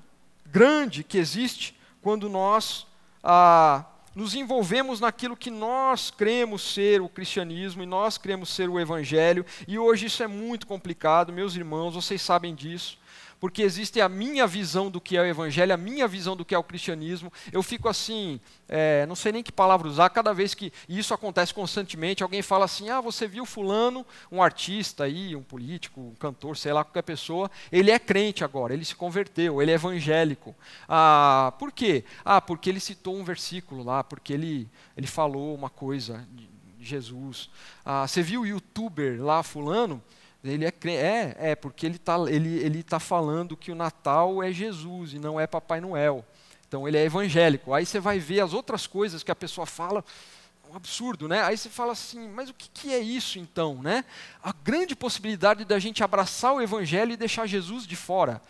[SPEAKER 2] grande que existe quando nós ah, nos envolvemos naquilo que nós cremos ser o cristianismo e nós cremos ser o evangelho, e hoje isso é muito complicado, meus irmãos, vocês sabem disso porque existe a minha visão do que é o evangelho, a minha visão do que é o cristianismo. Eu fico assim, é, não sei nem que palavra usar, cada vez que isso acontece constantemente, alguém fala assim: ah, você viu Fulano, um artista aí, um político, um cantor, sei lá, qualquer pessoa, ele é crente agora, ele se converteu, ele é evangélico. Ah, por quê? Ah, porque ele citou um versículo lá, porque ele, ele falou uma coisa de Jesus. Ah, você viu o youtuber lá, Fulano? Ele é é, é porque ele está ele, ele tá falando que o Natal é Jesus e não é Papai Noel. Então ele é evangélico. Aí você vai ver as outras coisas que a pessoa fala, um absurdo, né? Aí você fala assim, mas o que, que é isso então, né? A grande possibilidade da gente abraçar o evangelho e deixar Jesus de fora.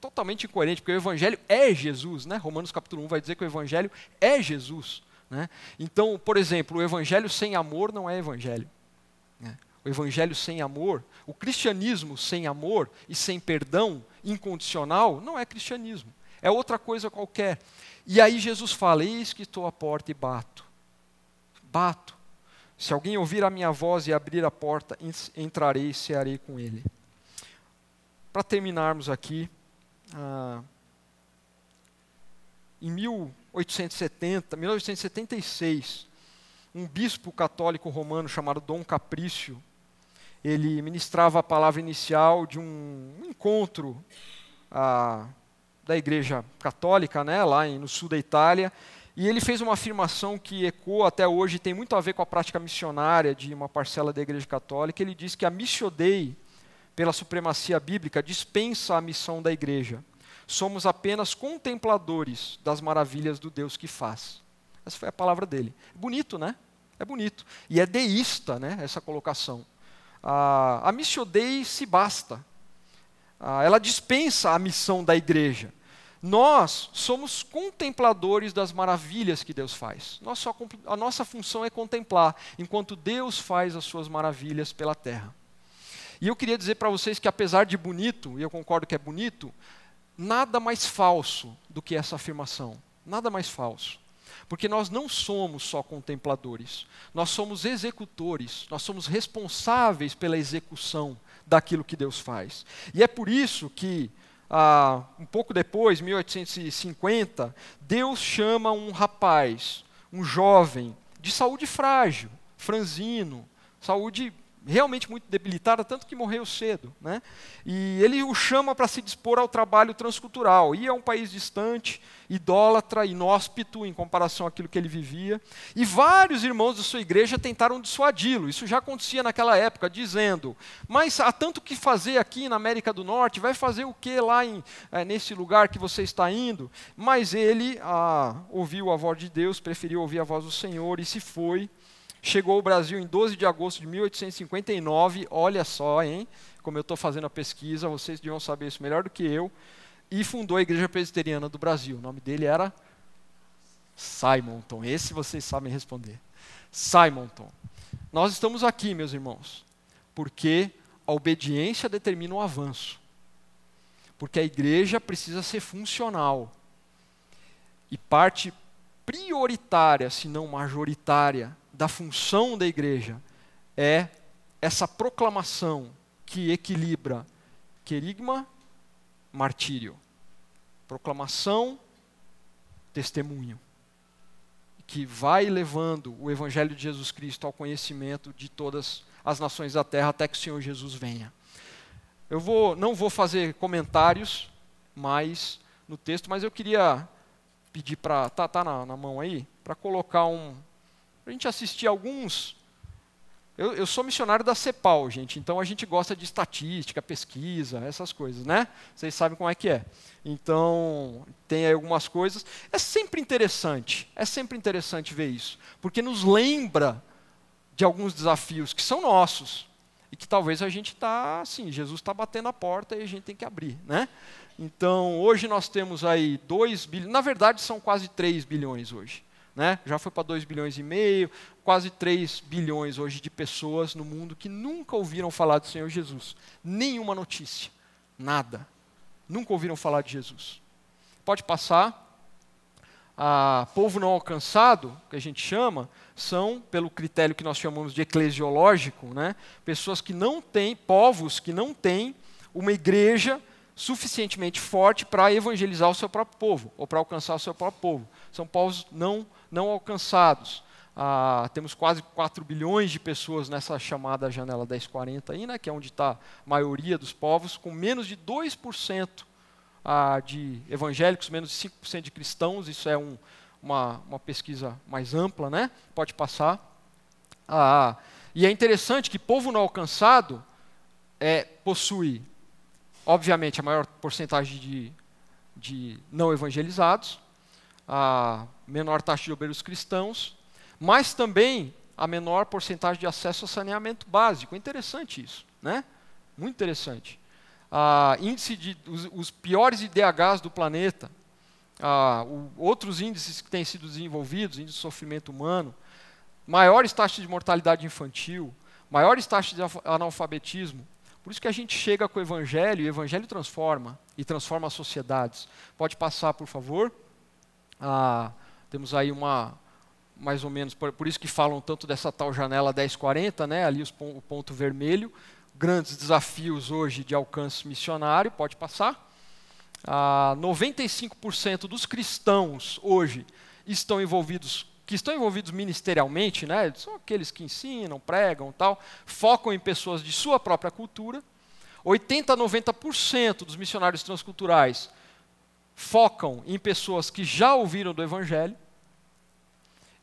[SPEAKER 2] Totalmente incoerente, porque o evangelho é Jesus, né? Romanos capítulo 1 vai dizer que o evangelho é Jesus. Né? Então, por exemplo, o evangelho sem amor não é evangelho. Né? O evangelho sem amor, o cristianismo sem amor e sem perdão incondicional, não é cristianismo. É outra coisa qualquer. E aí Jesus fala: Eis que estou à porta e bato. Bato. Se alguém ouvir a minha voz e abrir a porta, entrarei e cearei com ele. Para terminarmos aqui, ah, em 1870, 1876, um bispo católico romano chamado Dom Caprício, ele ministrava a palavra inicial de um encontro da Igreja Católica, né, lá no sul da Itália, e ele fez uma afirmação que ecoa até hoje, tem muito a ver com a prática missionária de uma parcela da Igreja Católica. Ele diz que a Missio Dei, pela supremacia bíblica, dispensa a missão da Igreja. Somos apenas contempladores das maravilhas do Deus que faz. Essa foi a palavra dele. Bonito, né? É bonito. E é deísta, né, essa colocação a, a Missio Dei se basta. ela dispensa a missão da igreja. Nós somos contempladores das maravilhas que Deus faz. A nossa função é contemplar, enquanto Deus faz as suas maravilhas pela terra. E eu queria dizer para vocês que, apesar de bonito, e eu concordo que é bonito, nada mais falso do que essa afirmação. Nada mais falso. Porque nós não somos só contempladores, nós somos executores, nós somos responsáveis pela execução daquilo que Deus faz. E é por isso que, ah, um pouco depois, 1850, Deus chama um rapaz, um jovem, de saúde frágil, franzino, saúde realmente muito debilitada, tanto que morreu cedo. Né? E ele o chama para se dispor ao trabalho transcultural. E é um país distante, idólatra, inóspito em comparação àquilo que ele vivia. E vários irmãos da sua igreja tentaram dissuadi-lo. Isso já acontecia naquela época, dizendo: Mas há tanto que fazer aqui na América do Norte, vai fazer o que lá em, é, nesse lugar que você está indo? Mas ele ah, ouviu a voz de Deus, preferiu ouvir a voz do Senhor e se foi chegou ao Brasil em 12 de agosto de 1859, olha só, hein? Como eu estou fazendo a pesquisa, vocês deviam saber isso melhor do que eu, e fundou a Igreja Presbiteriana do Brasil. O nome dele era Simonton. Esse vocês sabem responder. Simonton. Nós estamos aqui, meus irmãos, porque a obediência determina o avanço. Porque a igreja precisa ser funcional. E parte prioritária, se não majoritária, da função da igreja é essa proclamação que equilibra querigma, martírio. Proclamação, testemunho. Que vai levando o Evangelho de Jesus Cristo ao conhecimento de todas as nações da terra até que o Senhor Jesus venha. Eu vou, não vou fazer comentários mais no texto, mas eu queria pedir para. Tá, tá na, na mão aí? Para colocar um. A gente assistir alguns eu, eu, sou missionário da CEPAL, gente, então a gente gosta de estatística, pesquisa, essas coisas, né? Vocês sabem como é que é. Então, tem aí algumas coisas. É sempre interessante, é sempre interessante ver isso, porque nos lembra de alguns desafios que são nossos e que talvez a gente está, assim, Jesus está batendo a porta e a gente tem que abrir, né? Então, hoje nós temos aí 2 bilhões, na verdade são quase 3 bilhões hoje. Né? Já foi para 2 bilhões e meio, quase 3 bilhões hoje de pessoas no mundo que nunca ouviram falar do Senhor Jesus. Nenhuma notícia, nada. Nunca ouviram falar de Jesus. Pode passar. A povo não alcançado, que a gente chama, são, pelo critério que nós chamamos de eclesiológico, né? pessoas que não têm, povos que não têm uma igreja suficientemente forte para evangelizar o seu próprio povo, ou para alcançar o seu próprio povo. São povos não não alcançados. Ah, temos quase 4 bilhões de pessoas nessa chamada janela 1040 aí, né, que é onde está a maioria dos povos, com menos de 2% ah, de evangélicos, menos de 5% de cristãos, isso é um, uma, uma, pesquisa mais ampla, né? pode passar. Ah, e é interessante que povo não alcançado é, possui, obviamente, a maior porcentagem de, de não evangelizados, a menor taxa de obreiros cristãos, mas também a menor porcentagem de acesso a saneamento básico. É interessante isso, né? Muito interessante. Ah, índice de os, os, piores IDHs do planeta, ah, o, outros índices que têm sido desenvolvidos, índice de sofrimento humano, maiores taxas de mortalidade infantil, maiores taxas de analfabetismo. Por isso que a gente chega com o Evangelho e o Evangelho transforma e transforma as sociedades. Pode passar, por favor. Ah, temos aí uma, mais ou menos, por, por, isso que falam tanto dessa tal janela 1040, né, ali os, o ponto vermelho, grandes desafios hoje de alcance missionário, pode passar. Ah, 95% dos cristãos hoje estão envolvidos, que estão envolvidos ministerialmente, né, são aqueles que ensinam, pregam tal, focam em pessoas de sua própria cultura. 80 a 90% dos missionários transculturais focam em pessoas que já ouviram do Evangelho.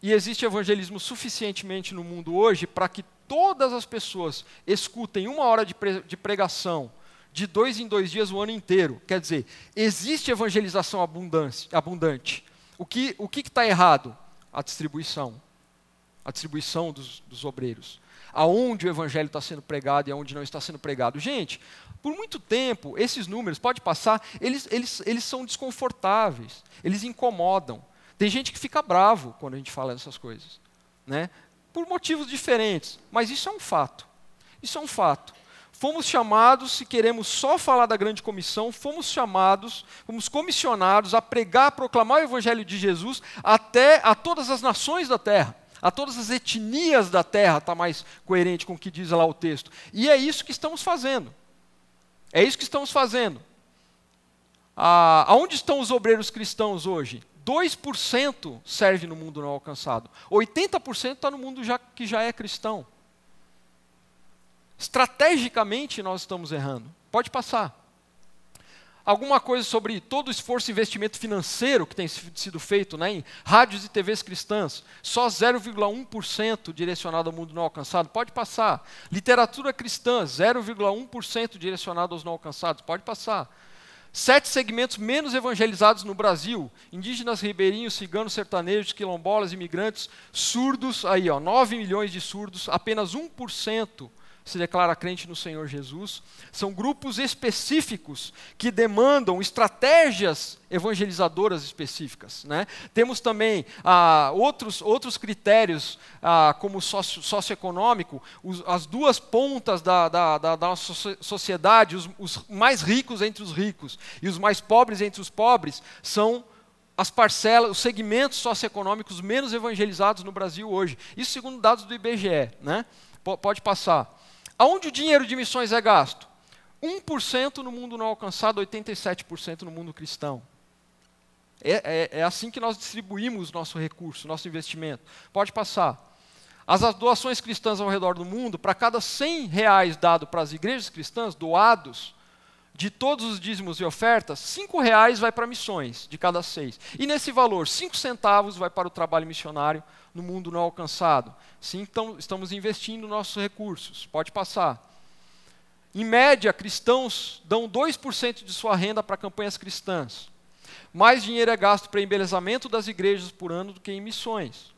[SPEAKER 2] E existe evangelismo suficientemente no mundo hoje para que todas as pessoas escutem uma hora de, pregação de dois em dois dias o ano inteiro. Quer dizer, existe evangelização abundante. O que o está errado? A distribuição. A distribuição dos, dos obreiros. Aonde o evangelho está sendo pregado e aonde não está sendo pregado. Gente, por muito tempo, esses números, pode passar, eles, eles, eles são desconfortáveis, eles incomodam. Tem gente que fica bravo quando a gente fala dessas coisas, né? por motivos diferentes, mas isso é um fato. Isso é um fato. Fomos chamados, se queremos só falar da grande comissão, fomos chamados, fomos comissionados a pregar, a proclamar o evangelho de Jesus até a todas as nações da terra, a todas as etnias da terra, está mais coerente com o que diz lá o texto. E é isso que estamos fazendo. É isso que estamos fazendo. Ah, aonde estão os obreiros cristãos hoje? 2% serve no mundo não alcançado. 80% está no mundo já, que já é cristão. Estrategicamente nós estamos errando. Pode passar. Alguma coisa sobre todo o esforço e investimento financeiro que tem sido feito né, em rádios e TVs cristãs. Só 0,1% direcionado ao mundo não alcançado. Pode passar. Literatura cristã, 0,1% direcionado aos não alcançados. Pode passar. Sete segmentos menos evangelizados no Brasil: indígenas, ribeirinhos, ciganos, sertanejos, quilombolas, imigrantes, surdos, aí ó, 9 milhões de surdos, apenas 1% se declara crente no Senhor Jesus. São grupos específicos que demandam estratégias evangelizadoras específicas. Né? Temos também ah, outros, outros critérios, ah, como sócio, socioeconômico, os, as duas pontas da, da, da, da nossa sociedade, os, os mais ricos entre os ricos e os mais pobres entre os pobres, são as parcelas, os segmentos socioeconômicos menos evangelizados no Brasil hoje. Isso segundo dados do IBGE. Né? Pode passar. Aonde o dinheiro de missões é gasto? 1% no mundo não alcançado, 87% no mundo cristão. É, é, é, assim que nós distribuímos nosso recurso, nosso investimento. Pode passar. As doações cristãs ao redor do mundo, para cada 100 reais dado para as igrejas cristãs, doados, de todos os dízimos e ofertas, cinco reais vai para missões, de cada seis. E nesse valor, cinco centavos vai para o trabalho missionário no mundo não alcançado. Sim, então estamos investindo nossos recursos. Pode passar. Em média, cristãos dão 2% de sua renda para campanhas cristãs. Mais dinheiro é gasto para embelezamento das igrejas por ano do que em missões.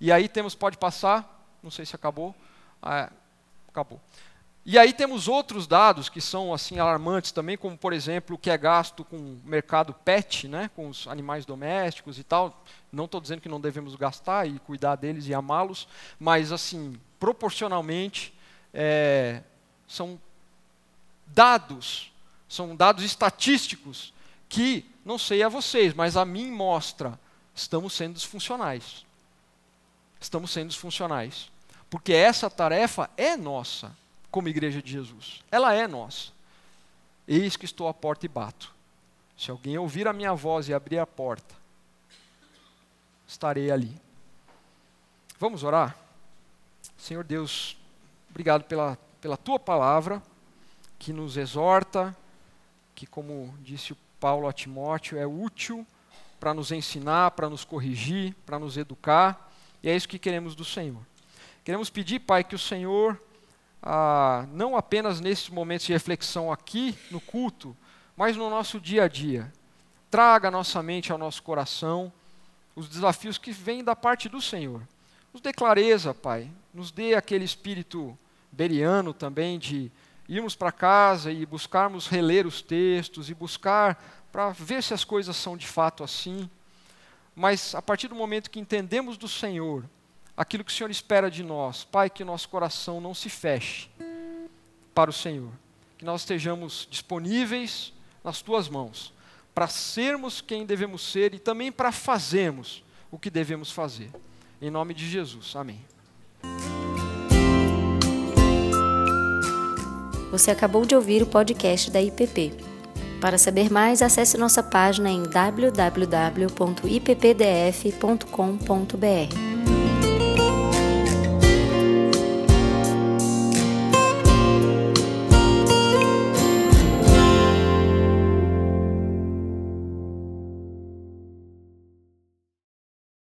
[SPEAKER 2] E aí temos, pode passar, não sei se acabou. Ah, acabou. E aí temos outros dados que são assim alarmantes também, como por exemplo o que é gasto com o mercado pet, né, com os animais domésticos e tal. Não estou dizendo que não devemos gastar e cuidar deles e amá-los, mas assim proporcionalmente é, são dados, são dados estatísticos que não sei a vocês, mas a mim mostra estamos sendo disfuncionais. Estamos sendo disfuncionais, porque essa tarefa é nossa como igreja de Jesus. Ela é nossa. Eis que estou à porta e bato. Se alguém ouvir a minha voz e abrir a porta, estarei ali. Vamos orar? Senhor Deus, obrigado pela, pela tua palavra, que nos exorta, que, como disse o Paulo a Timóteo, é útil para nos ensinar, para nos corrigir, para nos educar, e é isso que queremos do Senhor. Queremos pedir, Pai, que o Senhor ah, não apenas nesses momentos de reflexão aqui no culto, mas no nosso dia a dia. Traga à nossa mente, ao nosso coração, os desafios que vêm da parte do Senhor. Nos dê clareza, Pai. Nos dê aquele espírito beriano também de irmos para casa e buscarmos reler os textos e buscar para ver se as coisas são de fato assim. Mas a partir do momento que entendemos do Senhor, aquilo que o Senhor espera de nós. Pai, que nosso coração não se feche para o Senhor. Que nós estejamos disponíveis nas tuas mãos para sermos quem devemos ser e também para fazermos o que devemos fazer. Em nome de Jesus. Amém.
[SPEAKER 1] Você acabou de ouvir o podcast da IPP. Para saber mais, acesse nossa página em www.ippdf.com.br.